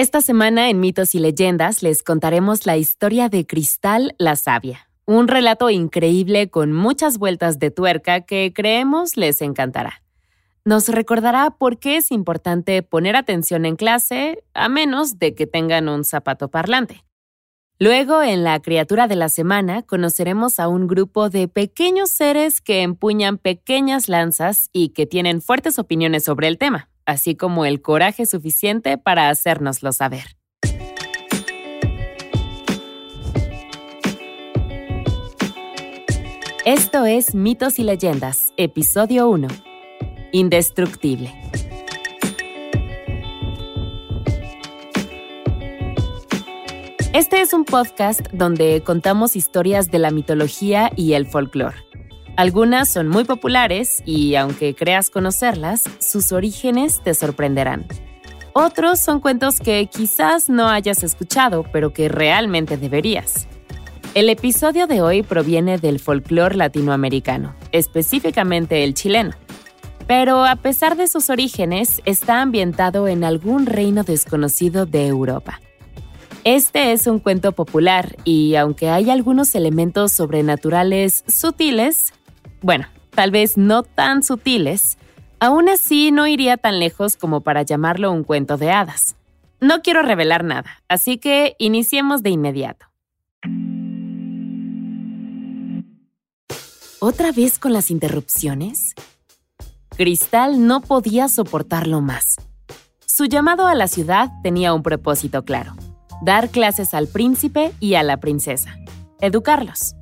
Esta semana en Mitos y Leyendas les contaremos la historia de Cristal la Sabia, un relato increíble con muchas vueltas de tuerca que creemos les encantará. Nos recordará por qué es importante poner atención en clase, a menos de que tengan un zapato parlante. Luego, en la criatura de la semana, conoceremos a un grupo de pequeños seres que empuñan pequeñas lanzas y que tienen fuertes opiniones sobre el tema así como el coraje suficiente para hacérnoslo saber. Esto es Mitos y Leyendas, episodio 1. Indestructible. Este es un podcast donde contamos historias de la mitología y el folclore algunas son muy populares y aunque creas conocerlas, sus orígenes te sorprenderán. Otros son cuentos que quizás no hayas escuchado, pero que realmente deberías. El episodio de hoy proviene del folclore latinoamericano, específicamente el chileno. Pero a pesar de sus orígenes, está ambientado en algún reino desconocido de Europa. Este es un cuento popular y aunque hay algunos elementos sobrenaturales sutiles, bueno, tal vez no tan sutiles, aún así no iría tan lejos como para llamarlo un cuento de hadas. No quiero revelar nada, así que iniciemos de inmediato. ¿Otra vez con las interrupciones? Cristal no podía soportarlo más. Su llamado a la ciudad tenía un propósito claro, dar clases al príncipe y a la princesa, educarlos.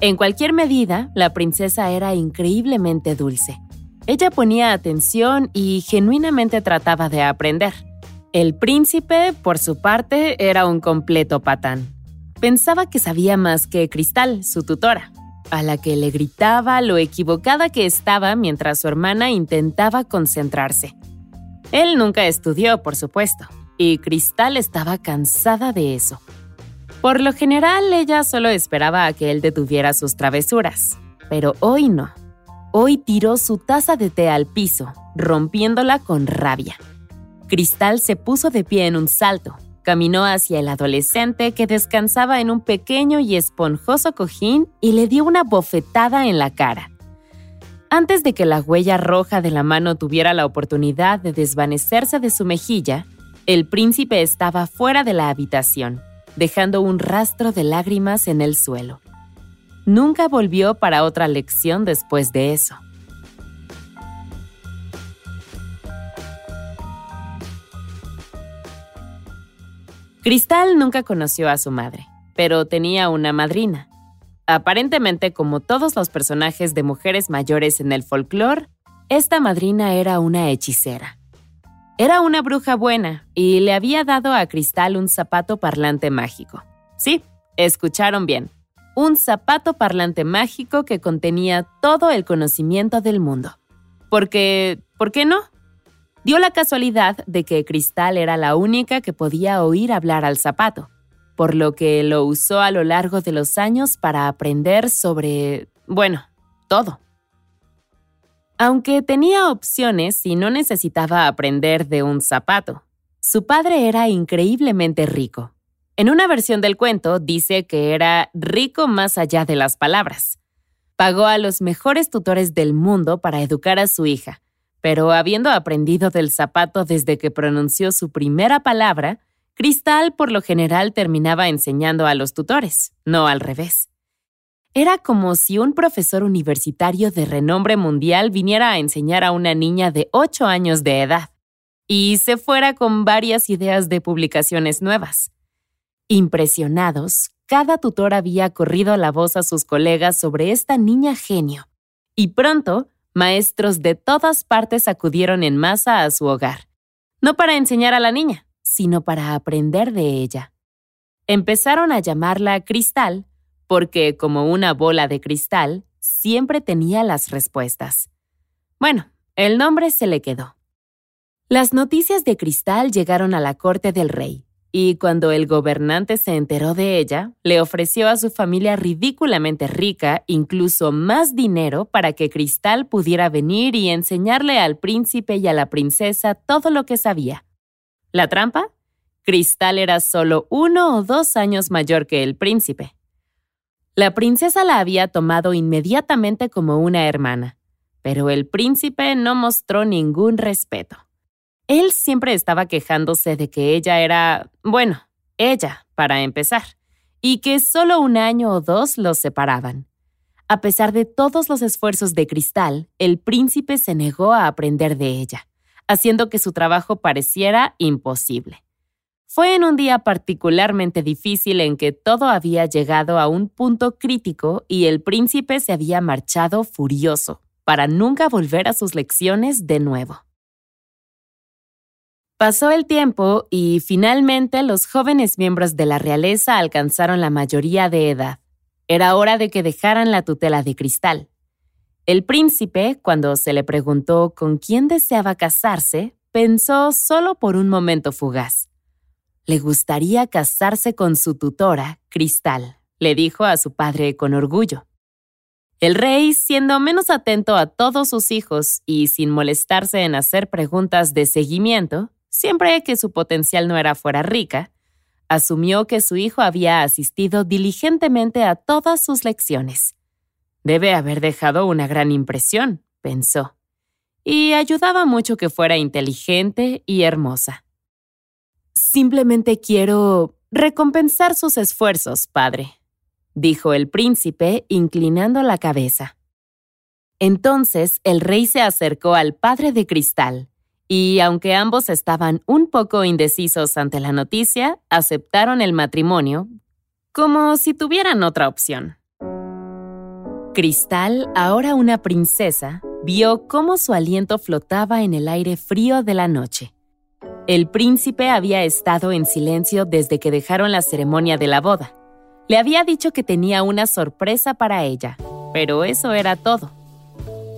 En cualquier medida, la princesa era increíblemente dulce. Ella ponía atención y genuinamente trataba de aprender. El príncipe, por su parte, era un completo patán. Pensaba que sabía más que Cristal, su tutora, a la que le gritaba lo equivocada que estaba mientras su hermana intentaba concentrarse. Él nunca estudió, por supuesto, y Cristal estaba cansada de eso. Por lo general, ella solo esperaba a que él detuviera sus travesuras, pero hoy no. Hoy tiró su taza de té al piso, rompiéndola con rabia. Cristal se puso de pie en un salto, caminó hacia el adolescente que descansaba en un pequeño y esponjoso cojín y le dio una bofetada en la cara. Antes de que la huella roja de la mano tuviera la oportunidad de desvanecerse de su mejilla, el príncipe estaba fuera de la habitación dejando un rastro de lágrimas en el suelo. Nunca volvió para otra lección después de eso. Cristal nunca conoció a su madre, pero tenía una madrina. Aparentemente, como todos los personajes de mujeres mayores en el folclore, esta madrina era una hechicera. Era una bruja buena y le había dado a Cristal un zapato parlante mágico. Sí, escucharon bien. Un zapato parlante mágico que contenía todo el conocimiento del mundo. Porque, ¿por qué no? Dio la casualidad de que Cristal era la única que podía oír hablar al zapato, por lo que lo usó a lo largo de los años para aprender sobre, bueno, todo. Aunque tenía opciones y no necesitaba aprender de un zapato, su padre era increíblemente rico. En una versión del cuento dice que era rico más allá de las palabras. Pagó a los mejores tutores del mundo para educar a su hija, pero habiendo aprendido del zapato desde que pronunció su primera palabra, Cristal por lo general terminaba enseñando a los tutores, no al revés. Era como si un profesor universitario de renombre mundial viniera a enseñar a una niña de 8 años de edad y se fuera con varias ideas de publicaciones nuevas. Impresionados, cada tutor había corrido la voz a sus colegas sobre esta niña genio, y pronto maestros de todas partes acudieron en masa a su hogar, no para enseñar a la niña, sino para aprender de ella. Empezaron a llamarla Cristal porque como una bola de cristal, siempre tenía las respuestas. Bueno, el nombre se le quedó. Las noticias de Cristal llegaron a la corte del rey, y cuando el gobernante se enteró de ella, le ofreció a su familia ridículamente rica incluso más dinero para que Cristal pudiera venir y enseñarle al príncipe y a la princesa todo lo que sabía. ¿La trampa? Cristal era solo uno o dos años mayor que el príncipe. La princesa la había tomado inmediatamente como una hermana, pero el príncipe no mostró ningún respeto. Él siempre estaba quejándose de que ella era, bueno, ella, para empezar, y que solo un año o dos los separaban. A pesar de todos los esfuerzos de Cristal, el príncipe se negó a aprender de ella, haciendo que su trabajo pareciera imposible. Fue en un día particularmente difícil en que todo había llegado a un punto crítico y el príncipe se había marchado furioso, para nunca volver a sus lecciones de nuevo. Pasó el tiempo y finalmente los jóvenes miembros de la realeza alcanzaron la mayoría de edad. Era hora de que dejaran la tutela de cristal. El príncipe, cuando se le preguntó con quién deseaba casarse, pensó solo por un momento fugaz. Le gustaría casarse con su tutora, Cristal, le dijo a su padre con orgullo. El rey, siendo menos atento a todos sus hijos y sin molestarse en hacer preguntas de seguimiento, siempre que su potencial no era fuera rica, asumió que su hijo había asistido diligentemente a todas sus lecciones. Debe haber dejado una gran impresión, pensó, y ayudaba mucho que fuera inteligente y hermosa. Simplemente quiero recompensar sus esfuerzos, padre, dijo el príncipe, inclinando la cabeza. Entonces el rey se acercó al padre de cristal, y aunque ambos estaban un poco indecisos ante la noticia, aceptaron el matrimonio como si tuvieran otra opción. Cristal, ahora una princesa, vio cómo su aliento flotaba en el aire frío de la noche. El príncipe había estado en silencio desde que dejaron la ceremonia de la boda. Le había dicho que tenía una sorpresa para ella, pero eso era todo.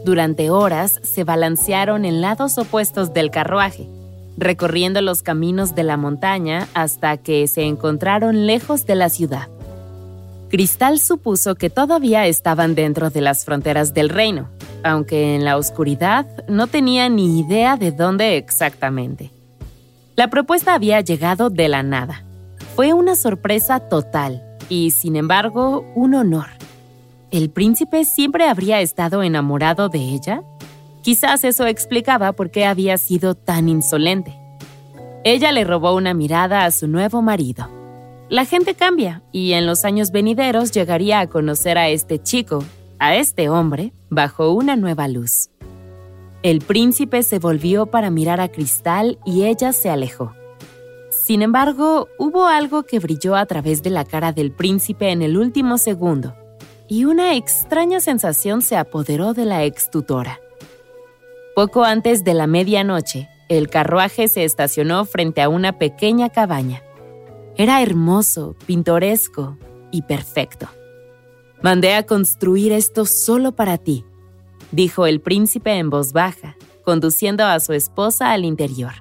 Durante horas se balancearon en lados opuestos del carruaje, recorriendo los caminos de la montaña hasta que se encontraron lejos de la ciudad. Cristal supuso que todavía estaban dentro de las fronteras del reino, aunque en la oscuridad no tenía ni idea de dónde exactamente. La propuesta había llegado de la nada. Fue una sorpresa total y, sin embargo, un honor. ¿El príncipe siempre habría estado enamorado de ella? Quizás eso explicaba por qué había sido tan insolente. Ella le robó una mirada a su nuevo marido. La gente cambia y en los años venideros llegaría a conocer a este chico, a este hombre, bajo una nueva luz. El príncipe se volvió para mirar a Cristal y ella se alejó. Sin embargo, hubo algo que brilló a través de la cara del príncipe en el último segundo y una extraña sensación se apoderó de la ex tutora. Poco antes de la medianoche, el carruaje se estacionó frente a una pequeña cabaña. Era hermoso, pintoresco y perfecto. Mandé a construir esto solo para ti, dijo el príncipe en voz baja, conduciendo a su esposa al interior.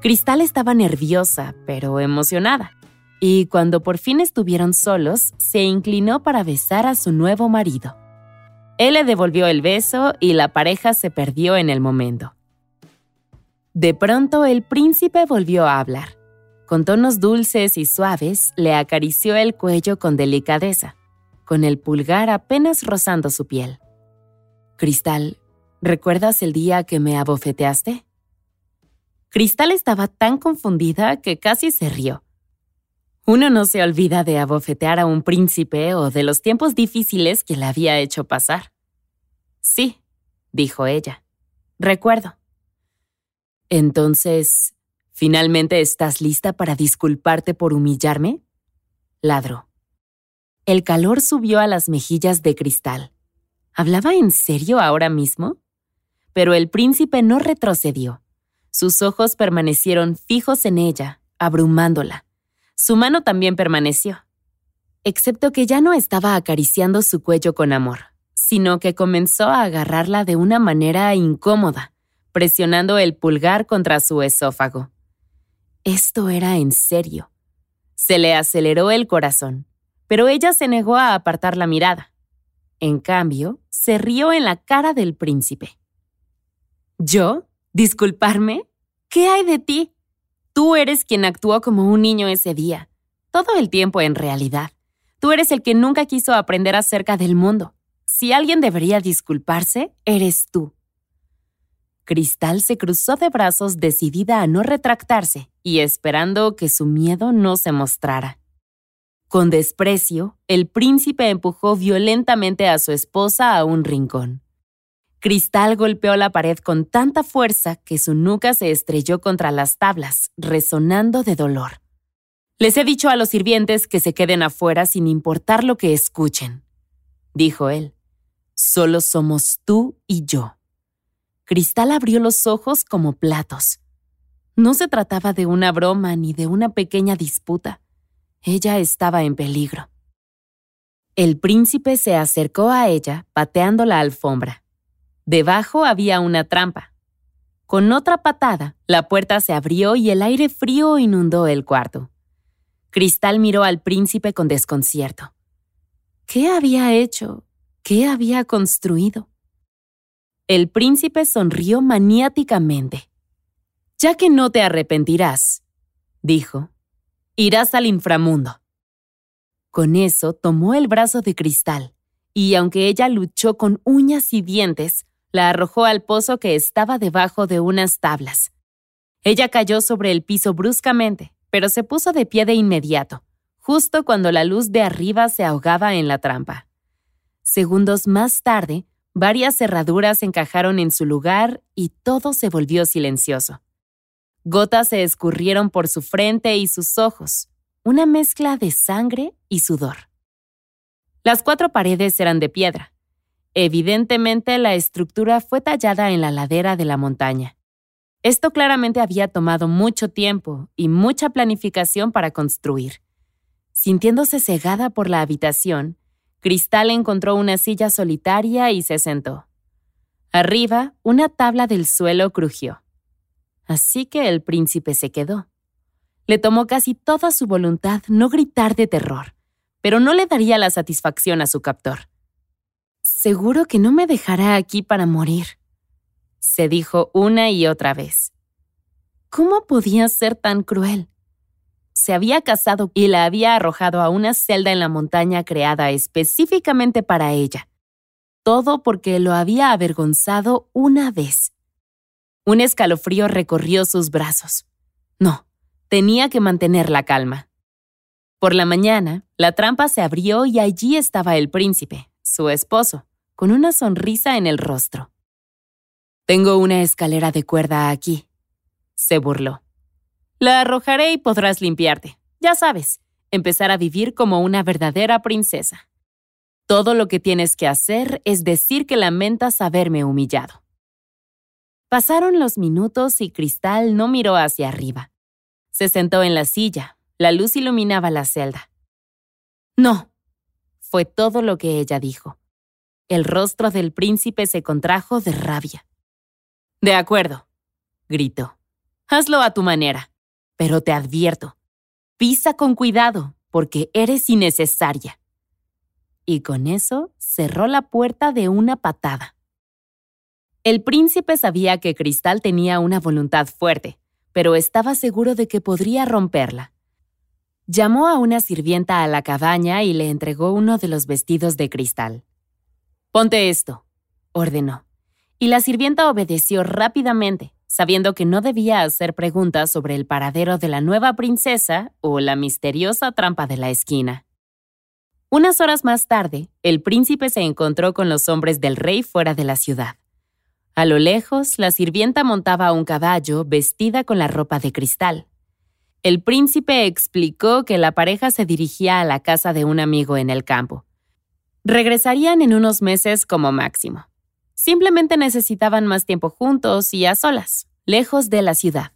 Cristal estaba nerviosa, pero emocionada y cuando por fin estuvieron solos, se inclinó para besar a su nuevo marido. Él le devolvió el beso y la pareja se perdió en el momento. De pronto el príncipe volvió a hablar. Con tonos dulces y suaves, le acarició el cuello con delicadeza, con el pulgar apenas rozando su piel. Cristal, ¿recuerdas el día que me abofeteaste? Cristal estaba tan confundida que casi se rió uno no se olvida de abofetear a un príncipe o de los tiempos difíciles que le había hecho pasar. Sí, dijo ella. Recuerdo. Entonces, ¿finalmente estás lista para disculparte por humillarme? Ladró. El calor subió a las mejillas de cristal. ¿Hablaba en serio ahora mismo? Pero el príncipe no retrocedió. Sus ojos permanecieron fijos en ella, abrumándola. Su mano también permaneció, excepto que ya no estaba acariciando su cuello con amor, sino que comenzó a agarrarla de una manera incómoda, presionando el pulgar contra su esófago. Esto era en serio. Se le aceleró el corazón, pero ella se negó a apartar la mirada. En cambio, se rió en la cara del príncipe. ¿Yo? ¿Disculparme? ¿Qué hay de ti? Tú eres quien actuó como un niño ese día. Todo el tiempo en realidad. Tú eres el que nunca quiso aprender acerca del mundo. Si alguien debería disculparse, eres tú. Cristal se cruzó de brazos decidida a no retractarse y esperando que su miedo no se mostrara. Con desprecio, el príncipe empujó violentamente a su esposa a un rincón. Cristal golpeó la pared con tanta fuerza que su nuca se estrelló contra las tablas, resonando de dolor. Les he dicho a los sirvientes que se queden afuera sin importar lo que escuchen, dijo él. Solo somos tú y yo. Cristal abrió los ojos como platos. No se trataba de una broma ni de una pequeña disputa. Ella estaba en peligro. El príncipe se acercó a ella, pateando la alfombra. Debajo había una trampa. Con otra patada, la puerta se abrió y el aire frío inundó el cuarto. Cristal miró al príncipe con desconcierto. ¿Qué había hecho? ¿Qué había construido? El príncipe sonrió maniáticamente. Ya que no te arrepentirás, dijo, irás al inframundo. Con eso tomó el brazo de cristal, y aunque ella luchó con uñas y dientes, la arrojó al pozo que estaba debajo de unas tablas. Ella cayó sobre el piso bruscamente, pero se puso de pie de inmediato, justo cuando la luz de arriba se ahogaba en la trampa. Segundos más tarde, varias cerraduras encajaron en su lugar y todo se volvió silencioso. Gotas se escurrieron por su frente y sus ojos, una mezcla de sangre y sudor. Las cuatro paredes eran de piedra. Evidentemente la estructura fue tallada en la ladera de la montaña. Esto claramente había tomado mucho tiempo y mucha planificación para construir. Sintiéndose cegada por la habitación, Cristal encontró una silla solitaria y se sentó. Arriba, una tabla del suelo crujió. Así que el príncipe se quedó. Le tomó casi toda su voluntad no gritar de terror, pero no le daría la satisfacción a su captor. Seguro que no me dejará aquí para morir, se dijo una y otra vez. ¿Cómo podía ser tan cruel? Se había casado y la había arrojado a una celda en la montaña creada específicamente para ella. Todo porque lo había avergonzado una vez. Un escalofrío recorrió sus brazos. No, tenía que mantener la calma. Por la mañana, la trampa se abrió y allí estaba el príncipe, su esposo, con una sonrisa en el rostro. Tengo una escalera de cuerda aquí, se burló. La arrojaré y podrás limpiarte. Ya sabes, empezar a vivir como una verdadera princesa. Todo lo que tienes que hacer es decir que lamentas haberme humillado. Pasaron los minutos y Cristal no miró hacia arriba. Se sentó en la silla. La luz iluminaba la celda. No, fue todo lo que ella dijo. El rostro del príncipe se contrajo de rabia. De acuerdo, gritó. Hazlo a tu manera, pero te advierto, pisa con cuidado, porque eres innecesaria. Y con eso cerró la puerta de una patada. El príncipe sabía que Cristal tenía una voluntad fuerte, pero estaba seguro de que podría romperla. Llamó a una sirvienta a la cabaña y le entregó uno de los vestidos de cristal. Ponte esto, ordenó. Y la sirvienta obedeció rápidamente, sabiendo que no debía hacer preguntas sobre el paradero de la nueva princesa o la misteriosa trampa de la esquina. Unas horas más tarde, el príncipe se encontró con los hombres del rey fuera de la ciudad. A lo lejos, la sirvienta montaba un caballo vestida con la ropa de cristal. El príncipe explicó que la pareja se dirigía a la casa de un amigo en el campo. Regresarían en unos meses como máximo. Simplemente necesitaban más tiempo juntos y a solas, lejos de la ciudad.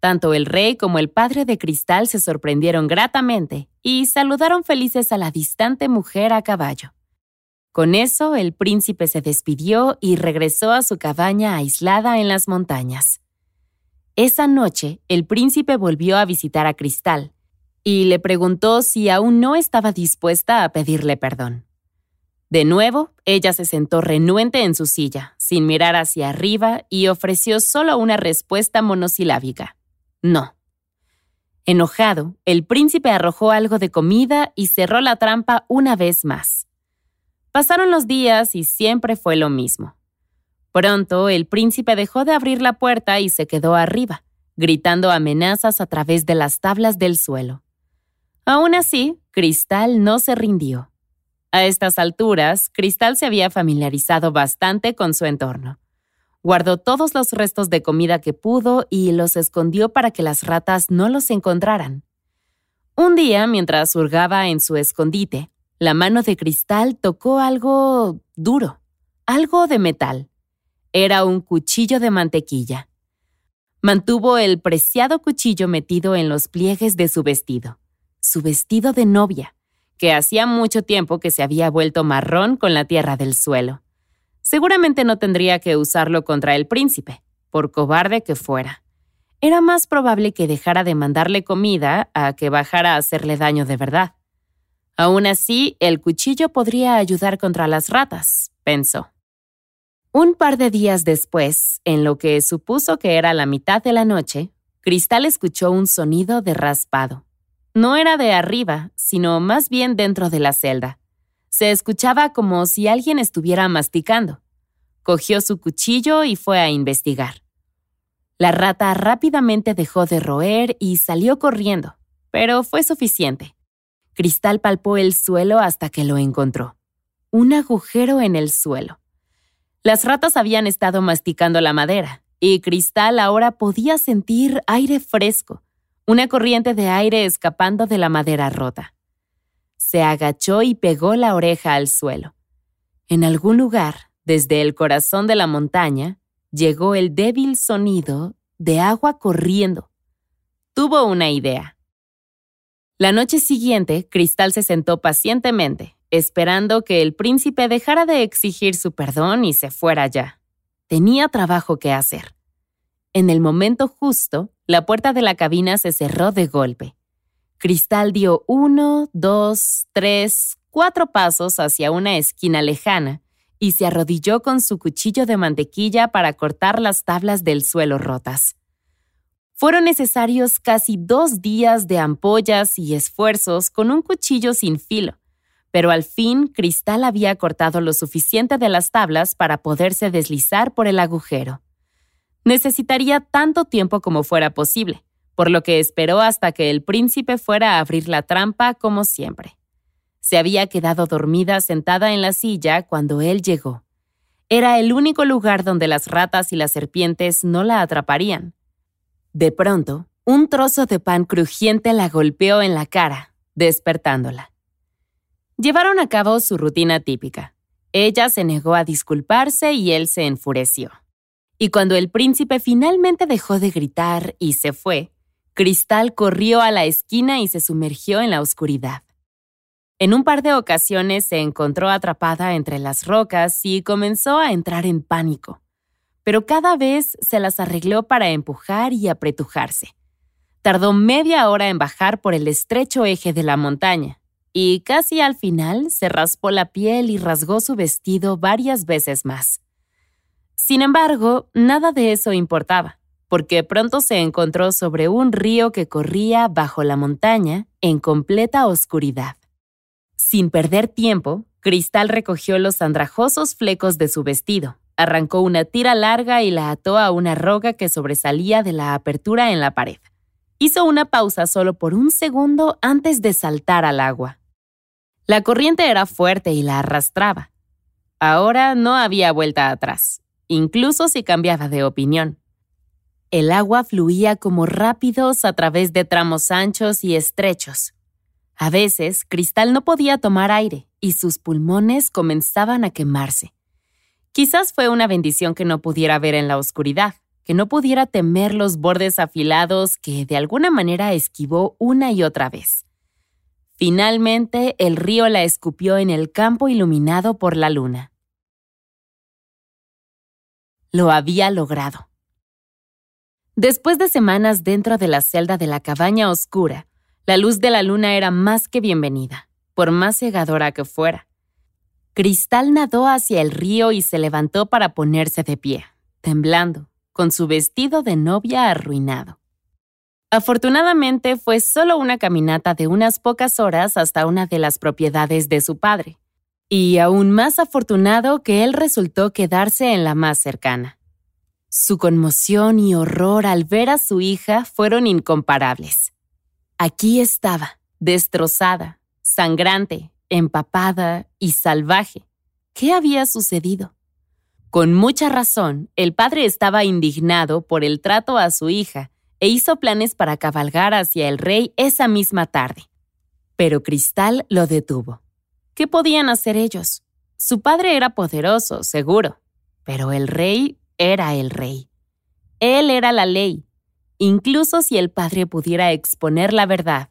Tanto el rey como el padre de Cristal se sorprendieron gratamente y saludaron felices a la distante mujer a caballo. Con eso, el príncipe se despidió y regresó a su cabaña aislada en las montañas. Esa noche, el príncipe volvió a visitar a Cristal y le preguntó si aún no estaba dispuesta a pedirle perdón. De nuevo, ella se sentó renuente en su silla, sin mirar hacia arriba, y ofreció solo una respuesta monosilábica. No. Enojado, el príncipe arrojó algo de comida y cerró la trampa una vez más. Pasaron los días y siempre fue lo mismo. Pronto el príncipe dejó de abrir la puerta y se quedó arriba, gritando amenazas a través de las tablas del suelo. Aún así, Cristal no se rindió. A estas alturas, Cristal se había familiarizado bastante con su entorno. Guardó todos los restos de comida que pudo y los escondió para que las ratas no los encontraran. Un día, mientras hurgaba en su escondite, la mano de Cristal tocó algo duro, algo de metal. Era un cuchillo de mantequilla. Mantuvo el preciado cuchillo metido en los pliegues de su vestido, su vestido de novia, que hacía mucho tiempo que se había vuelto marrón con la tierra del suelo. Seguramente no tendría que usarlo contra el príncipe, por cobarde que fuera. Era más probable que dejara de mandarle comida a que bajara a hacerle daño de verdad. Aún así, el cuchillo podría ayudar contra las ratas, pensó. Un par de días después, en lo que supuso que era la mitad de la noche, Cristal escuchó un sonido de raspado. No era de arriba, sino más bien dentro de la celda. Se escuchaba como si alguien estuviera masticando. Cogió su cuchillo y fue a investigar. La rata rápidamente dejó de roer y salió corriendo, pero fue suficiente. Cristal palpó el suelo hasta que lo encontró. Un agujero en el suelo. Las ratas habían estado masticando la madera, y Cristal ahora podía sentir aire fresco, una corriente de aire escapando de la madera rota. Se agachó y pegó la oreja al suelo. En algún lugar, desde el corazón de la montaña, llegó el débil sonido de agua corriendo. Tuvo una idea. La noche siguiente, Cristal se sentó pacientemente, esperando que el príncipe dejara de exigir su perdón y se fuera ya. Tenía trabajo que hacer. En el momento justo, la puerta de la cabina se cerró de golpe. Cristal dio uno, dos, tres, cuatro pasos hacia una esquina lejana y se arrodilló con su cuchillo de mantequilla para cortar las tablas del suelo rotas. Fueron necesarios casi dos días de ampollas y esfuerzos con un cuchillo sin filo, pero al fin Cristal había cortado lo suficiente de las tablas para poderse deslizar por el agujero necesitaría tanto tiempo como fuera posible, por lo que esperó hasta que el príncipe fuera a abrir la trampa como siempre. Se había quedado dormida sentada en la silla cuando él llegó. Era el único lugar donde las ratas y las serpientes no la atraparían. De pronto, un trozo de pan crujiente la golpeó en la cara, despertándola. Llevaron a cabo su rutina típica. Ella se negó a disculparse y él se enfureció. Y cuando el príncipe finalmente dejó de gritar y se fue, Cristal corrió a la esquina y se sumergió en la oscuridad. En un par de ocasiones se encontró atrapada entre las rocas y comenzó a entrar en pánico, pero cada vez se las arregló para empujar y apretujarse. Tardó media hora en bajar por el estrecho eje de la montaña, y casi al final se raspó la piel y rasgó su vestido varias veces más. Sin embargo, nada de eso importaba, porque pronto se encontró sobre un río que corría bajo la montaña en completa oscuridad. Sin perder tiempo, Cristal recogió los andrajosos flecos de su vestido, arrancó una tira larga y la ató a una roca que sobresalía de la apertura en la pared. Hizo una pausa solo por un segundo antes de saltar al agua. La corriente era fuerte y la arrastraba. Ahora no había vuelta atrás incluso si cambiaba de opinión. El agua fluía como rápidos a través de tramos anchos y estrechos. A veces, Cristal no podía tomar aire y sus pulmones comenzaban a quemarse. Quizás fue una bendición que no pudiera ver en la oscuridad, que no pudiera temer los bordes afilados que de alguna manera esquivó una y otra vez. Finalmente, el río la escupió en el campo iluminado por la luna. Lo había logrado. Después de semanas dentro de la celda de la cabaña oscura, la luz de la luna era más que bienvenida, por más cegadora que fuera. Cristal nadó hacia el río y se levantó para ponerse de pie, temblando, con su vestido de novia arruinado. Afortunadamente fue solo una caminata de unas pocas horas hasta una de las propiedades de su padre, y aún más afortunado que él resultó quedarse en la más cercana. Su conmoción y horror al ver a su hija fueron incomparables. Aquí estaba, destrozada, sangrante, empapada y salvaje. ¿Qué había sucedido? Con mucha razón, el padre estaba indignado por el trato a su hija e hizo planes para cabalgar hacia el rey esa misma tarde. Pero Cristal lo detuvo. ¿Qué podían hacer ellos? Su padre era poderoso, seguro, pero el rey era el rey. Él era la ley. Incluso si el padre pudiera exponer la verdad,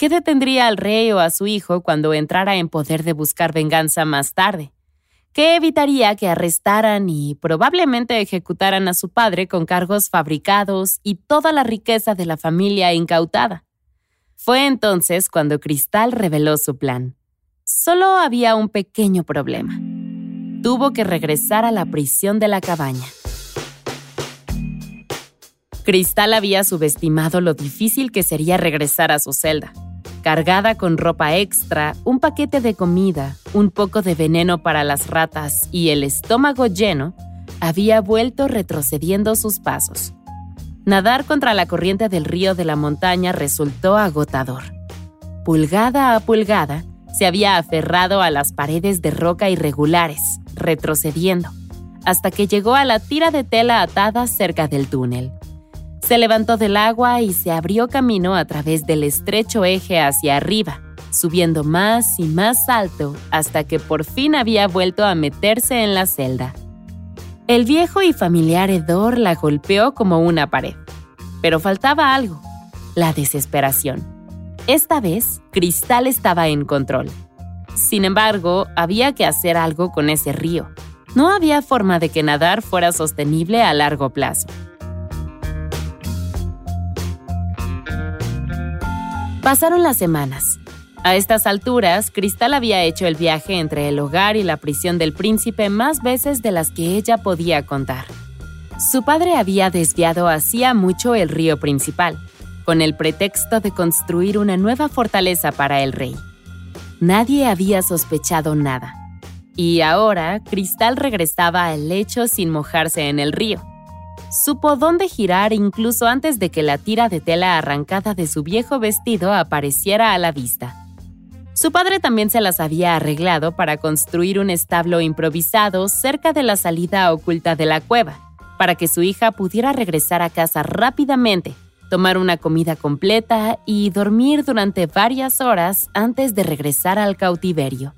¿qué detendría al rey o a su hijo cuando entrara en poder de buscar venganza más tarde? ¿Qué evitaría que arrestaran y probablemente ejecutaran a su padre con cargos fabricados y toda la riqueza de la familia incautada. Fue entonces cuando Cristal reveló su plan. Solo había un pequeño problema. Tuvo que regresar a la prisión de la cabaña. Cristal había subestimado lo difícil que sería regresar a su celda. Cargada con ropa extra, un paquete de comida, un poco de veneno para las ratas y el estómago lleno, había vuelto retrocediendo sus pasos. Nadar contra la corriente del río de la montaña resultó agotador. Pulgada a pulgada, se había aferrado a las paredes de roca irregulares, retrocediendo, hasta que llegó a la tira de tela atada cerca del túnel. Se levantó del agua y se abrió camino a través del estrecho eje hacia arriba, subiendo más y más alto hasta que por fin había vuelto a meterse en la celda. El viejo y familiar hedor la golpeó como una pared. Pero faltaba algo, la desesperación. Esta vez, Cristal estaba en control. Sin embargo, había que hacer algo con ese río. No había forma de que nadar fuera sostenible a largo plazo. Pasaron las semanas. A estas alturas, Cristal había hecho el viaje entre el hogar y la prisión del príncipe más veces de las que ella podía contar. Su padre había desviado hacía mucho el río principal, con el pretexto de construir una nueva fortaleza para el rey. Nadie había sospechado nada. Y ahora Cristal regresaba al lecho sin mojarse en el río. Supo dónde girar incluso antes de que la tira de tela arrancada de su viejo vestido apareciera a la vista. Su padre también se las había arreglado para construir un establo improvisado cerca de la salida oculta de la cueva, para que su hija pudiera regresar a casa rápidamente tomar una comida completa y dormir durante varias horas antes de regresar al cautiverio.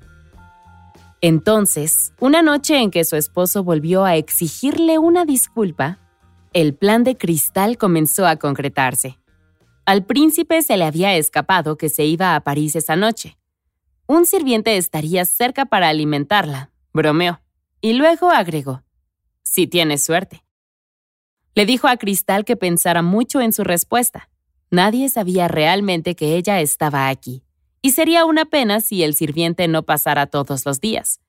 Entonces, una noche en que su esposo volvió a exigirle una disculpa, el plan de Cristal comenzó a concretarse. Al príncipe se le había escapado que se iba a París esa noche. Un sirviente estaría cerca para alimentarla, bromeó, y luego agregó, si tienes suerte. Le dijo a Cristal que pensara mucho en su respuesta. Nadie sabía realmente que ella estaba aquí, y sería una pena si el sirviente no pasara todos los días,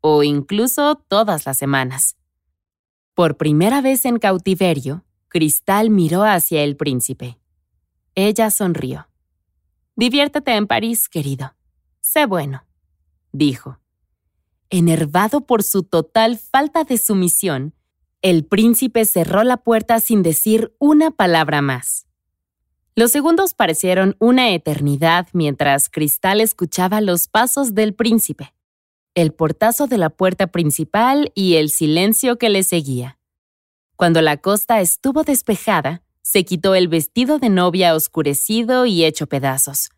o incluso todas las semanas. Por primera vez en cautiverio, Cristal miró hacia el príncipe. Ella sonrió. Diviértete en París, querido. Sé bueno, dijo. Enervado por su total falta de sumisión, el príncipe cerró la puerta sin decir una palabra más. Los segundos parecieron una eternidad mientras Cristal escuchaba los pasos del príncipe, el portazo de la puerta principal y el silencio que le seguía. Cuando la costa estuvo despejada, se quitó el vestido de novia oscurecido y hecho pedazos.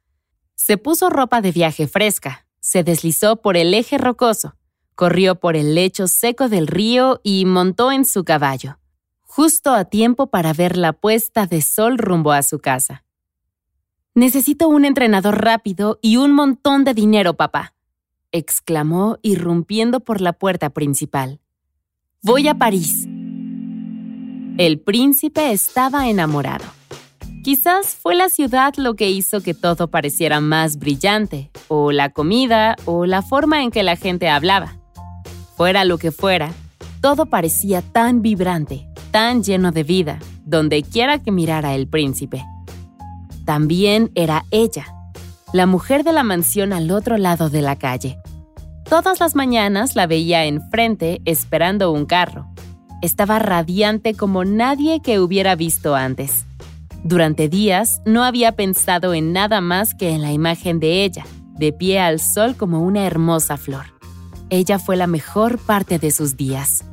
Se puso ropa de viaje fresca, se deslizó por el eje rocoso, Corrió por el lecho seco del río y montó en su caballo, justo a tiempo para ver la puesta de sol rumbo a su casa. Necesito un entrenador rápido y un montón de dinero, papá, exclamó irrumpiendo por la puerta principal. Voy a París. El príncipe estaba enamorado. Quizás fue la ciudad lo que hizo que todo pareciera más brillante, o la comida, o la forma en que la gente hablaba. Fuera lo que fuera, todo parecía tan vibrante, tan lleno de vida, donde quiera que mirara el príncipe. también era ella, la mujer de la mansión al otro lado de la calle. Todas las mañanas la veía enfrente esperando un carro. Estaba radiante como nadie que hubiera visto antes. Durante días no había pensado en nada más que en la imagen de ella, de pie al sol como una hermosa flor. Ella fue la mejor parte de sus días.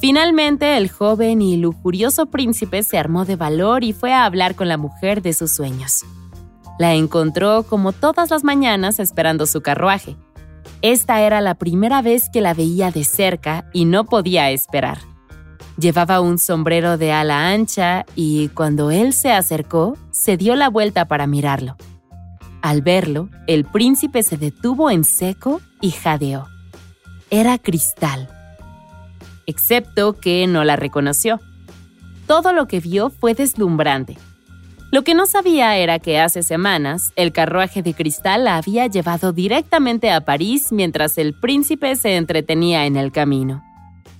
Finalmente, el joven y lujurioso príncipe se armó de valor y fue a hablar con la mujer de sus sueños. La encontró como todas las mañanas esperando su carruaje. Esta era la primera vez que la veía de cerca y no podía esperar. Llevaba un sombrero de ala ancha y cuando él se acercó, se dio la vuelta para mirarlo. Al verlo, el príncipe se detuvo en seco y jadeó. Era Cristal excepto que no la reconoció. Todo lo que vio fue deslumbrante. Lo que no sabía era que hace semanas el carruaje de cristal la había llevado directamente a París mientras el príncipe se entretenía en el camino.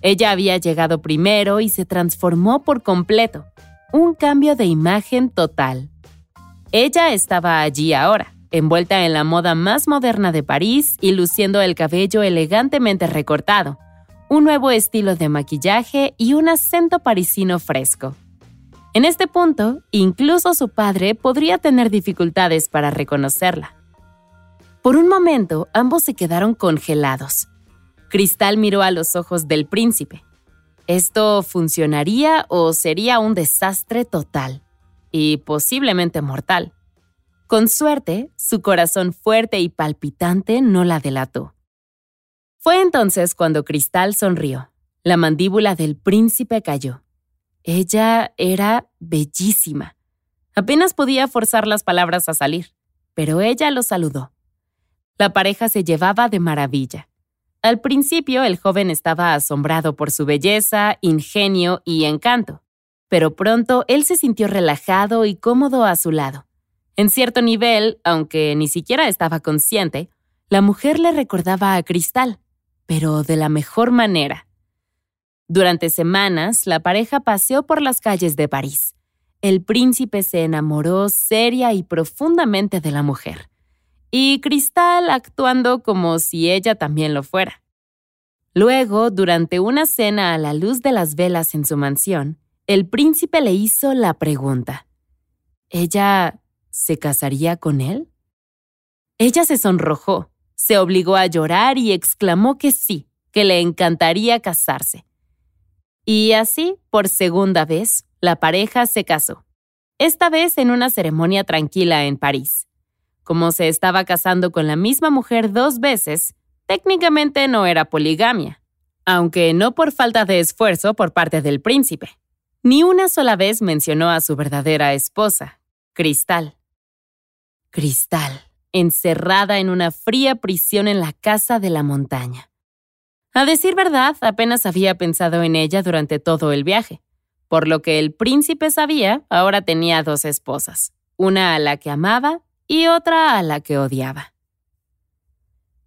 Ella había llegado primero y se transformó por completo. Un cambio de imagen total. Ella estaba allí ahora, envuelta en la moda más moderna de París y luciendo el cabello elegantemente recortado, un nuevo estilo de maquillaje y un acento parisino fresco. En este punto, incluso su padre podría tener dificultades para reconocerla. Por un momento, ambos se quedaron congelados. Cristal miró a los ojos del príncipe. ¿Esto funcionaría o sería un desastre total? Y posiblemente mortal. Con suerte, su corazón fuerte y palpitante no la delató. Fue entonces cuando Cristal sonrió. La mandíbula del príncipe cayó. Ella era bellísima. Apenas podía forzar las palabras a salir, pero ella lo saludó. La pareja se llevaba de maravilla. Al principio el joven estaba asombrado por su belleza, ingenio y encanto, pero pronto él se sintió relajado y cómodo a su lado. En cierto nivel, aunque ni siquiera estaba consciente, la mujer le recordaba a Cristal, pero de la mejor manera. Durante semanas, la pareja paseó por las calles de París. El príncipe se enamoró seria y profundamente de la mujer, y Cristal actuando como si ella también lo fuera. Luego, durante una cena a la luz de las velas en su mansión, el príncipe le hizo la pregunta. ¿Ella se casaría con él? Ella se sonrojó se obligó a llorar y exclamó que sí, que le encantaría casarse. Y así, por segunda vez, la pareja se casó. Esta vez en una ceremonia tranquila en París. Como se estaba casando con la misma mujer dos veces, técnicamente no era poligamia, aunque no por falta de esfuerzo por parte del príncipe. Ni una sola vez mencionó a su verdadera esposa, Cristal. Cristal encerrada en una fría prisión en la casa de la montaña. A decir verdad, apenas había pensado en ella durante todo el viaje. Por lo que el príncipe sabía, ahora tenía dos esposas, una a la que amaba y otra a la que odiaba.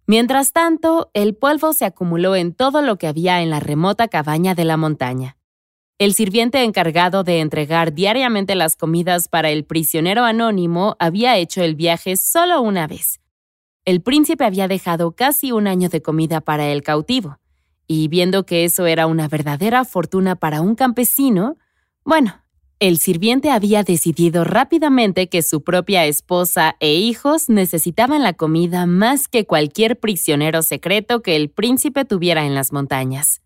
Mientras tanto, el polvo se acumuló en todo lo que había en la remota cabaña de la montaña. El sirviente encargado de entregar diariamente las comidas para el prisionero anónimo había hecho el viaje solo una vez. El príncipe había dejado casi un año de comida para el cautivo, y viendo que eso era una verdadera fortuna para un campesino, bueno, el sirviente había decidido rápidamente que su propia esposa e hijos necesitaban la comida más que cualquier prisionero secreto que el príncipe tuviera en las montañas.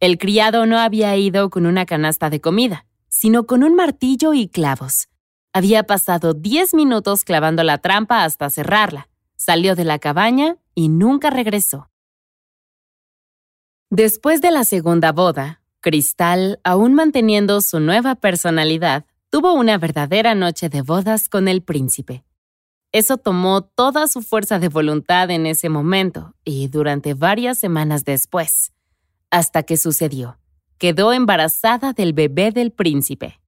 El criado no había ido con una canasta de comida, sino con un martillo y clavos. Había pasado diez minutos clavando la trampa hasta cerrarla. Salió de la cabaña y nunca regresó. Después de la segunda boda, Cristal, aún manteniendo su nueva personalidad, tuvo una verdadera noche de bodas con el príncipe. Eso tomó toda su fuerza de voluntad en ese momento y durante varias semanas después hasta que sucedió. Quedó embarazada del bebé del príncipe.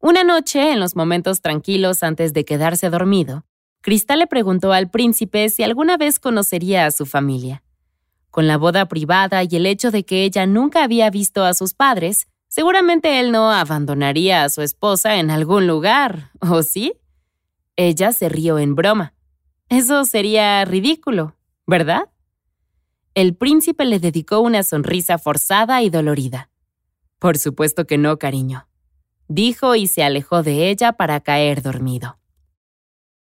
Una noche, en los momentos tranquilos antes de quedarse dormido, Cristal le preguntó al príncipe si alguna vez conocería a su familia. Con la boda privada y el hecho de que ella nunca había visto a sus padres, Seguramente él no abandonaría a su esposa en algún lugar, ¿o sí? Ella se rió en broma. Eso sería ridículo, ¿verdad? El príncipe le dedicó una sonrisa forzada y dolorida. Por supuesto que no, cariño, dijo y se alejó de ella para caer dormido.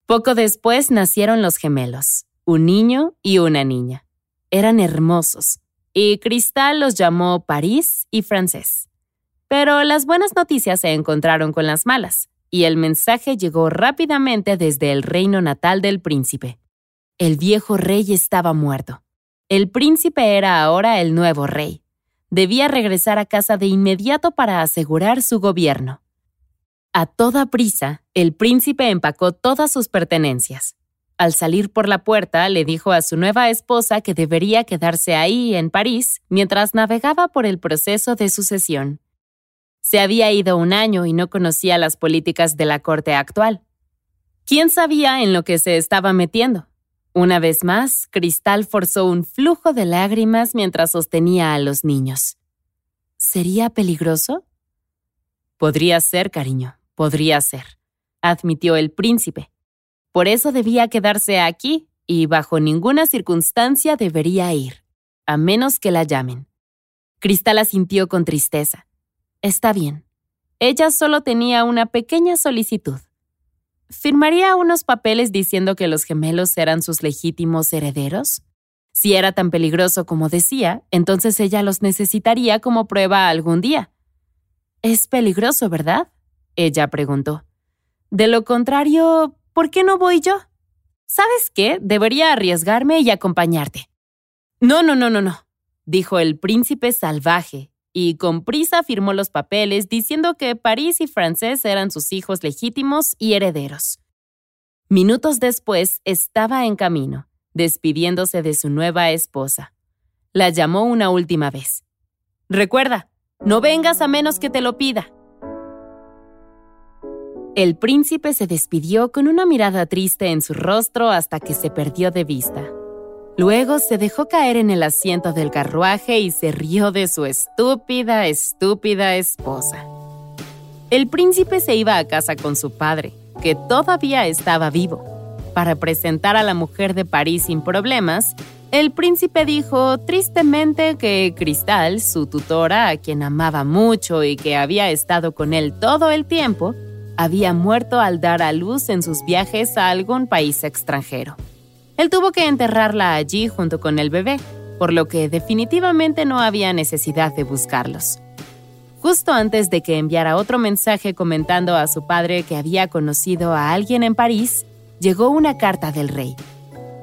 Poco después nacieron los gemelos, un niño y una niña. Eran hermosos, y Cristal los llamó París y Francés. Pero las buenas noticias se encontraron con las malas, y el mensaje llegó rápidamente desde el reino natal del príncipe. El viejo rey estaba muerto. El príncipe era ahora el nuevo rey. Debía regresar a casa de inmediato para asegurar su gobierno. A toda prisa, el príncipe empacó todas sus pertenencias. Al salir por la puerta, le dijo a su nueva esposa que debería quedarse ahí, en París, mientras navegaba por el proceso de sucesión. Se había ido un año y no conocía las políticas de la corte actual. ¿Quién sabía en lo que se estaba metiendo? Una vez más, Cristal forzó un flujo de lágrimas mientras sostenía a los niños. ¿Sería peligroso? Podría ser, cariño, podría ser, admitió el príncipe. Por eso debía quedarse aquí y bajo ninguna circunstancia debería ir, a menos que la llamen. Cristal asintió con tristeza. Está bien. Ella solo tenía una pequeña solicitud. ¿Firmaría unos papeles diciendo que los gemelos eran sus legítimos herederos? Si era tan peligroso como decía, entonces ella los necesitaría como prueba algún día. Es peligroso, ¿verdad? Ella preguntó. De lo contrario, ¿por qué no voy yo? ¿Sabes qué? Debería arriesgarme y acompañarte. No, no, no, no, no, dijo el príncipe salvaje, y con prisa firmó los papeles diciendo que París y Francés eran sus hijos legítimos y herederos. Minutos después estaba en camino, despidiéndose de su nueva esposa. La llamó una última vez. Recuerda, no vengas a menos que te lo pida. El príncipe se despidió con una mirada triste en su rostro hasta que se perdió de vista. Luego se dejó caer en el asiento del carruaje y se rió de su estúpida, estúpida esposa. El príncipe se iba a casa con su padre, que todavía estaba vivo. Para presentar a la mujer de París sin problemas, el príncipe dijo tristemente que Cristal, su tutora, a quien amaba mucho y que había estado con él todo el tiempo, había muerto al dar a luz en sus viajes a algún país extranjero. Él tuvo que enterrarla allí junto con el bebé, por lo que definitivamente no había necesidad de buscarlos. Justo antes de que enviara otro mensaje comentando a su padre que había conocido a alguien en París, llegó una carta del rey.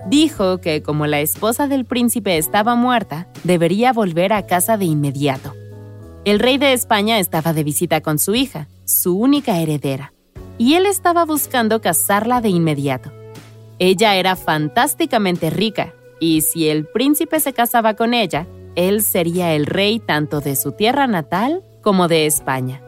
Dijo que como la esposa del príncipe estaba muerta, debería volver a casa de inmediato. El rey de España estaba de visita con su hija, su única heredera, y él estaba buscando casarla de inmediato. Ella era fantásticamente rica, y si el príncipe se casaba con ella, él sería el rey tanto de su tierra natal como de España.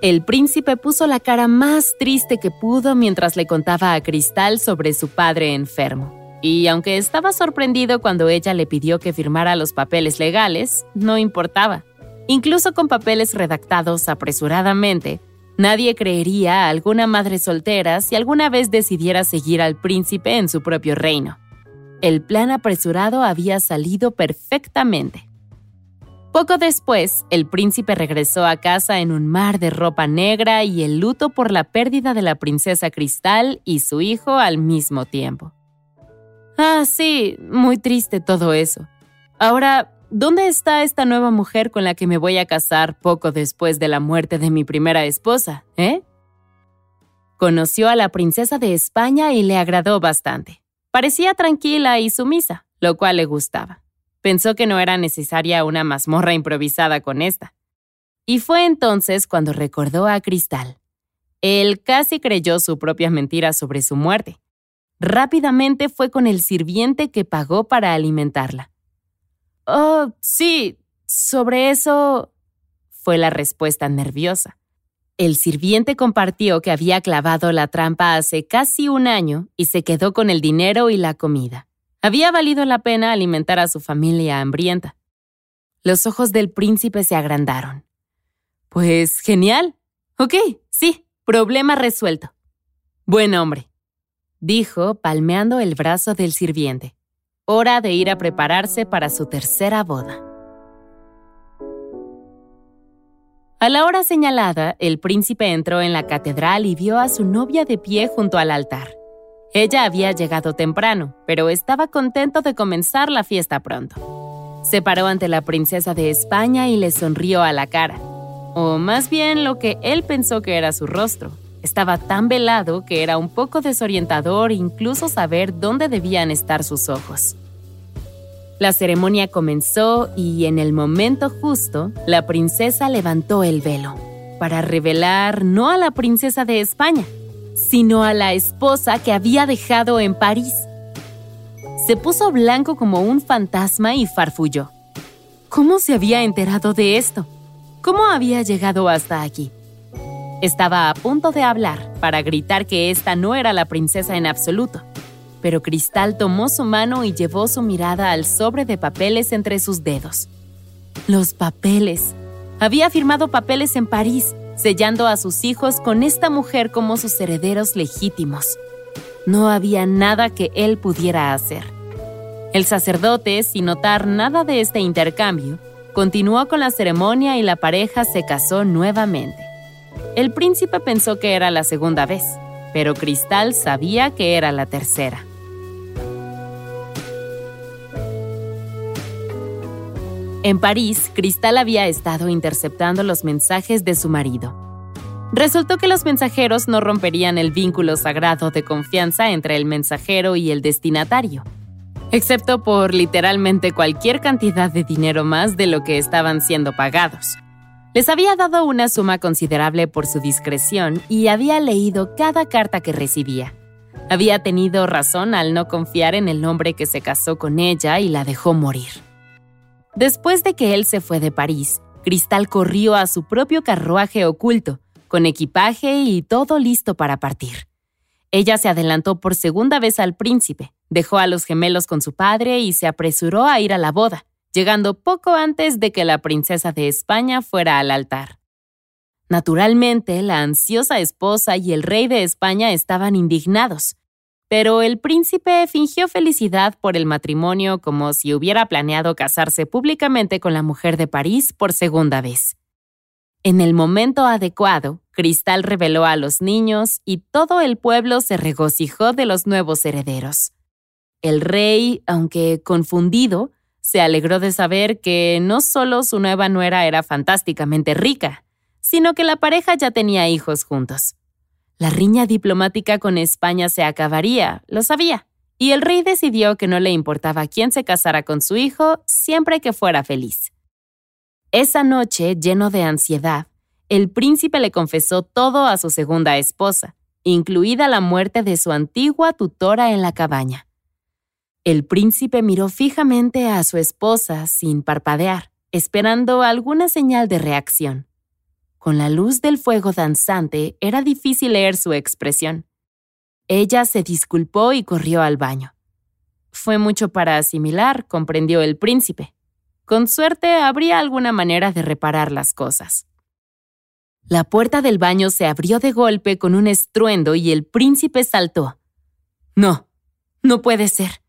El príncipe puso la cara más triste que pudo mientras le contaba a Cristal sobre su padre enfermo. Y aunque estaba sorprendido cuando ella le pidió que firmara los papeles legales, no importaba. Incluso con papeles redactados apresuradamente, Nadie creería a alguna madre soltera si alguna vez decidiera seguir al príncipe en su propio reino. El plan apresurado había salido perfectamente. Poco después, el príncipe regresó a casa en un mar de ropa negra y el luto por la pérdida de la princesa Cristal y su hijo al mismo tiempo. Ah, sí, muy triste todo eso. Ahora, ¿Dónde está esta nueva mujer con la que me voy a casar poco después de la muerte de mi primera esposa, eh? Conoció a la princesa de España y le agradó bastante. Parecía tranquila y sumisa, lo cual le gustaba. Pensó que no era necesaria una mazmorra improvisada con esta. Y fue entonces cuando recordó a Cristal. Él casi creyó su propia mentira sobre su muerte. Rápidamente fue con el sirviente que pagó para alimentarla. Oh, sí, sobre eso... fue la respuesta nerviosa. El sirviente compartió que había clavado la trampa hace casi un año y se quedó con el dinero y la comida. Había valido la pena alimentar a su familia hambrienta. Los ojos del príncipe se agrandaron. Pues genial. Ok, sí, problema resuelto. Buen hombre, dijo, palmeando el brazo del sirviente. Hora de ir a prepararse para su tercera boda. A la hora señalada, el príncipe entró en la catedral y vio a su novia de pie junto al altar. Ella había llegado temprano, pero estaba contento de comenzar la fiesta pronto. Se paró ante la princesa de España y le sonrió a la cara, o más bien lo que él pensó que era su rostro, estaba tan velado que era un poco desorientador incluso saber dónde debían estar sus ojos. La ceremonia comenzó y en el momento justo, la princesa levantó el velo para revelar no a la princesa de España, sino a la esposa que había dejado en París. Se puso blanco como un fantasma y farfulló. ¿Cómo se había enterado de esto? ¿Cómo había llegado hasta aquí? Estaba a punto de hablar para gritar que esta no era la princesa en absoluto, pero Cristal tomó su mano y llevó su mirada al sobre de papeles entre sus dedos. Los papeles. Había firmado papeles en París, sellando a sus hijos con esta mujer como sus herederos legítimos. No había nada que él pudiera hacer. El sacerdote, sin notar nada de este intercambio, continuó con la ceremonia y la pareja se casó nuevamente. El príncipe pensó que era la segunda vez, pero Cristal sabía que era la tercera. En París, Cristal había estado interceptando los mensajes de su marido. Resultó que los mensajeros no romperían el vínculo sagrado de confianza entre el mensajero y el destinatario, excepto por literalmente cualquier cantidad de dinero más de lo que estaban siendo pagados. Les había dado una suma considerable por su discreción y había leído cada carta que recibía. Había tenido razón al no confiar en el hombre que se casó con ella y la dejó morir. Después de que él se fue de París, Cristal corrió a su propio carruaje oculto, con equipaje y todo listo para partir. Ella se adelantó por segunda vez al príncipe, dejó a los gemelos con su padre y se apresuró a ir a la boda llegando poco antes de que la princesa de España fuera al altar. Naturalmente, la ansiosa esposa y el rey de España estaban indignados, pero el príncipe fingió felicidad por el matrimonio como si hubiera planeado casarse públicamente con la mujer de París por segunda vez. En el momento adecuado, Cristal reveló a los niños y todo el pueblo se regocijó de los nuevos herederos. El rey, aunque confundido, se alegró de saber que no solo su nueva nuera era fantásticamente rica, sino que la pareja ya tenía hijos juntos. La riña diplomática con España se acabaría, lo sabía, y el rey decidió que no le importaba quién se casara con su hijo siempre que fuera feliz. Esa noche, lleno de ansiedad, el príncipe le confesó todo a su segunda esposa, incluida la muerte de su antigua tutora en la cabaña. El príncipe miró fijamente a su esposa sin parpadear, esperando alguna señal de reacción. Con la luz del fuego danzante era difícil leer su expresión. Ella se disculpó y corrió al baño. Fue mucho para asimilar, comprendió el príncipe. Con suerte habría alguna manera de reparar las cosas. La puerta del baño se abrió de golpe con un estruendo y el príncipe saltó. No, no puede ser.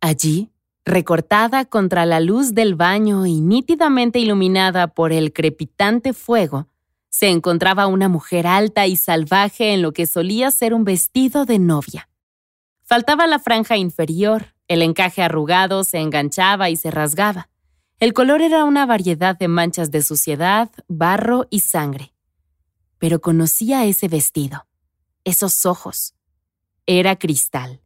Allí, recortada contra la luz del baño y nítidamente iluminada por el crepitante fuego, se encontraba una mujer alta y salvaje en lo que solía ser un vestido de novia. Faltaba la franja inferior, el encaje arrugado se enganchaba y se rasgaba. El color era una variedad de manchas de suciedad, barro y sangre. Pero conocía ese vestido, esos ojos. Era cristal.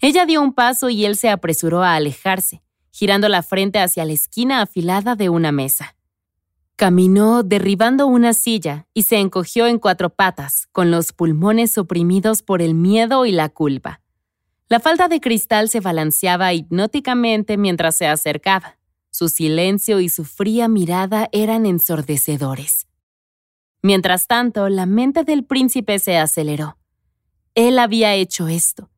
Ella dio un paso y él se apresuró a alejarse, girando la frente hacia la esquina afilada de una mesa. Caminó derribando una silla y se encogió en cuatro patas, con los pulmones oprimidos por el miedo y la culpa. La falda de cristal se balanceaba hipnóticamente mientras se acercaba. Su silencio y su fría mirada eran ensordecedores. Mientras tanto, la mente del príncipe se aceleró. Él había hecho esto.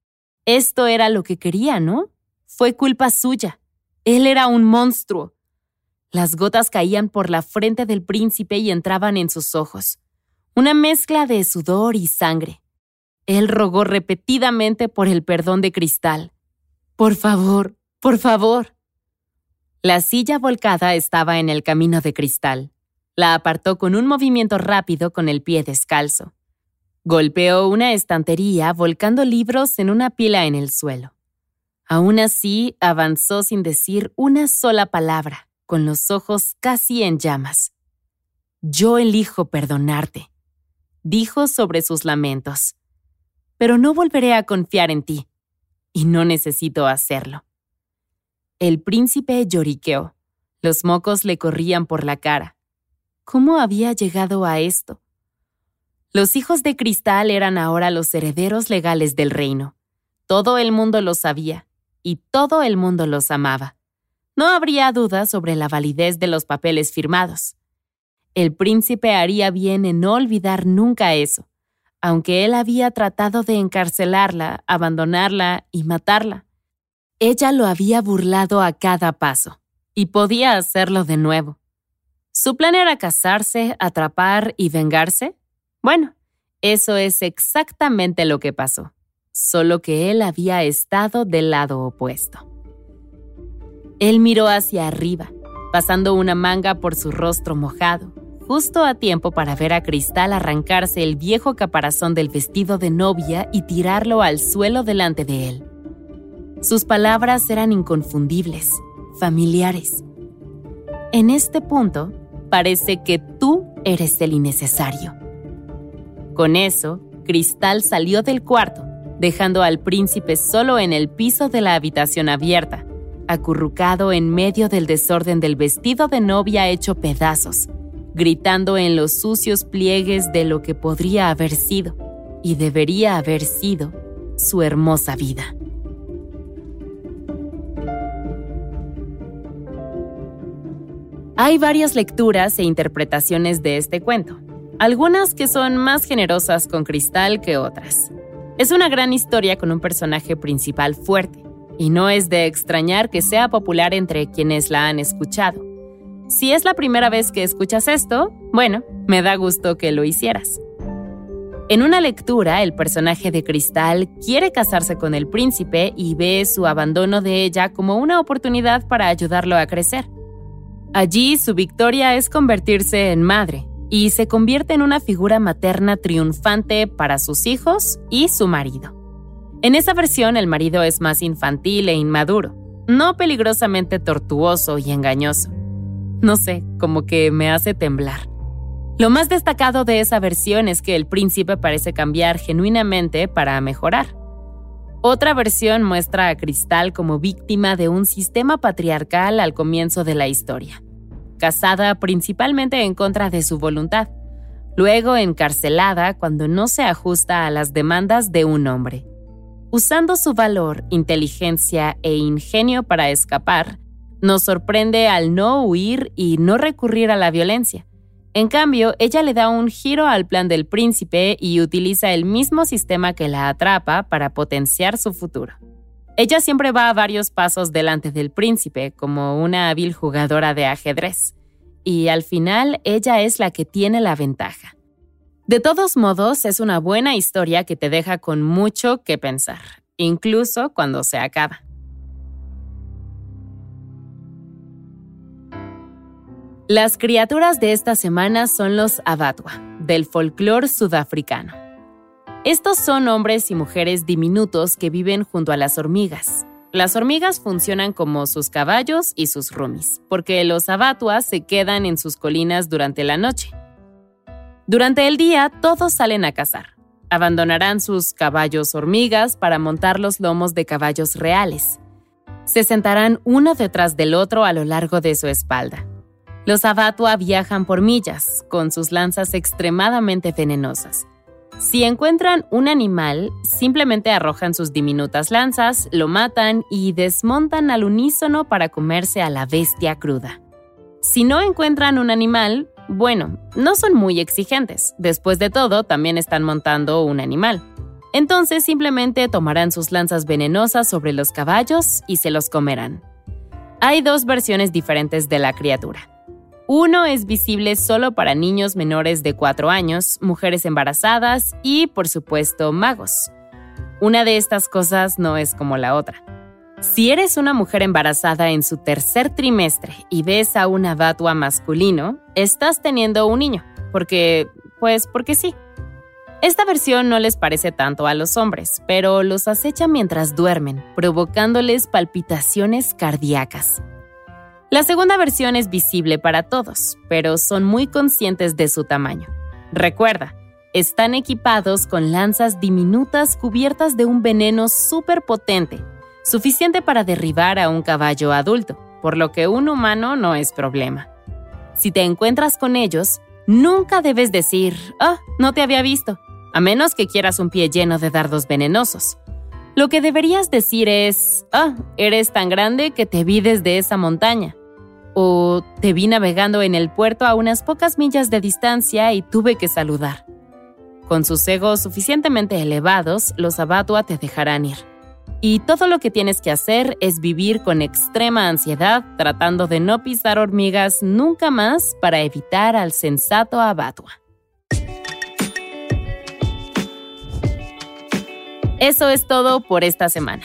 Esto era lo que quería, ¿no? Fue culpa suya. Él era un monstruo. Las gotas caían por la frente del príncipe y entraban en sus ojos. Una mezcla de sudor y sangre. Él rogó repetidamente por el perdón de cristal. Por favor, por favor. La silla volcada estaba en el camino de cristal. La apartó con un movimiento rápido con el pie descalzo. Golpeó una estantería volcando libros en una pila en el suelo. Aún así, avanzó sin decir una sola palabra, con los ojos casi en llamas. Yo elijo perdonarte, dijo sobre sus lamentos. Pero no volveré a confiar en ti, y no necesito hacerlo. El príncipe lloriqueó. Los mocos le corrían por la cara. ¿Cómo había llegado a esto? Los hijos de Cristal eran ahora los herederos legales del reino. Todo el mundo lo sabía, y todo el mundo los amaba. No habría duda sobre la validez de los papeles firmados. El príncipe haría bien en no olvidar nunca eso, aunque él había tratado de encarcelarla, abandonarla y matarla. Ella lo había burlado a cada paso, y podía hacerlo de nuevo. ¿Su plan era casarse, atrapar y vengarse? Bueno, eso es exactamente lo que pasó, solo que él había estado del lado opuesto. Él miró hacia arriba, pasando una manga por su rostro mojado, justo a tiempo para ver a Cristal arrancarse el viejo caparazón del vestido de novia y tirarlo al suelo delante de él. Sus palabras eran inconfundibles, familiares. En este punto, parece que tú eres el innecesario. Con eso, Cristal salió del cuarto, dejando al príncipe solo en el piso de la habitación abierta, acurrucado en medio del desorden del vestido de novia hecho pedazos, gritando en los sucios pliegues de lo que podría haber sido y debería haber sido su hermosa vida. Hay varias lecturas e interpretaciones de este cuento, algunas que son más generosas con Cristal que otras. Es una gran historia con un personaje principal fuerte, y no es de extrañar que sea popular entre quienes la han escuchado. Si es la primera vez que escuchas esto, bueno, me da gusto que lo hicieras. En una lectura, el personaje de Cristal quiere casarse con el príncipe y ve su abandono de ella como una oportunidad para ayudarlo a crecer. Allí su victoria es convertirse en madre y se convierte en una figura materna triunfante para sus hijos y su marido. En esa versión el marido es más infantil e inmaduro, no peligrosamente tortuoso y engañoso. No sé, como que me hace temblar. Lo más destacado de esa versión es que el príncipe parece cambiar genuinamente para mejorar. Otra versión muestra a Cristal como víctima de un sistema patriarcal al comienzo de la historia, casada principalmente en contra de su voluntad, luego encarcelada cuando no se ajusta a las demandas de un hombre. Usando su valor, inteligencia e ingenio para escapar, nos sorprende al no huir y no recurrir a la violencia en cambio, ella le da un giro al plan del príncipe y utiliza el mismo sistema que la atrapa para potenciar su futuro. Ella siempre va a varios pasos delante del príncipe, como una hábil jugadora de ajedrez, y al final ella es la que tiene la ventaja. De todos modos, es una buena historia que te deja con mucho que pensar, incluso cuando se acaba. Las criaturas de esta semana son los Abatwa, del folclore sudafricano. Estos son hombres y mujeres diminutos que viven junto a las hormigas. Las hormigas funcionan como sus caballos y sus rumis, porque los abatuas se quedan en sus colinas durante la noche. Durante el día, todos salen a cazar. Abandonarán sus caballos hormigas para montar los lomos de caballos reales. Se sentarán uno detrás del otro a lo largo de su espalda. Los abatua viajan por millas, con sus lanzas extremadamente venenosas. Si encuentran un animal, simplemente arrojan sus diminutas lanzas, lo matan y desmontan al unísono para comerse a la bestia cruda. Si no encuentran un animal, bueno, no son muy exigentes. Después de todo, también están montando un animal. Entonces simplemente tomarán sus lanzas venenosas sobre los caballos y se los comerán. Hay dos versiones diferentes de la criatura. Uno es visible solo para niños menores de 4 años, mujeres embarazadas y, por supuesto, magos. Una de estas cosas no es como la otra. Si eres una mujer embarazada en su tercer trimestre y ves a un abatua masculino, estás teniendo un niño, porque, pues, porque sí. Esta versión no les parece tanto a los hombres, pero los acecha mientras duermen, provocándoles palpitaciones cardíacas. La segunda versión es visible para todos, pero son muy conscientes de su tamaño. Recuerda, están equipados con lanzas diminutas cubiertas de un veneno súper potente, suficiente para derribar a un caballo adulto, por lo que un humano no es problema. Si te encuentras con ellos, nunca debes decir, oh, no te había visto, a menos que quieras un pie lleno de dardos venenosos. Lo que deberías decir es, oh, eres tan grande que te vi desde esa montaña o te vi navegando en el puerto a unas pocas millas de distancia y tuve que saludar. Con sus egos suficientemente elevados, los abatua te dejarán ir. Y todo lo que tienes que hacer es vivir con extrema ansiedad tratando de no pisar hormigas nunca más para evitar al sensato abatua. Eso es todo por esta semana.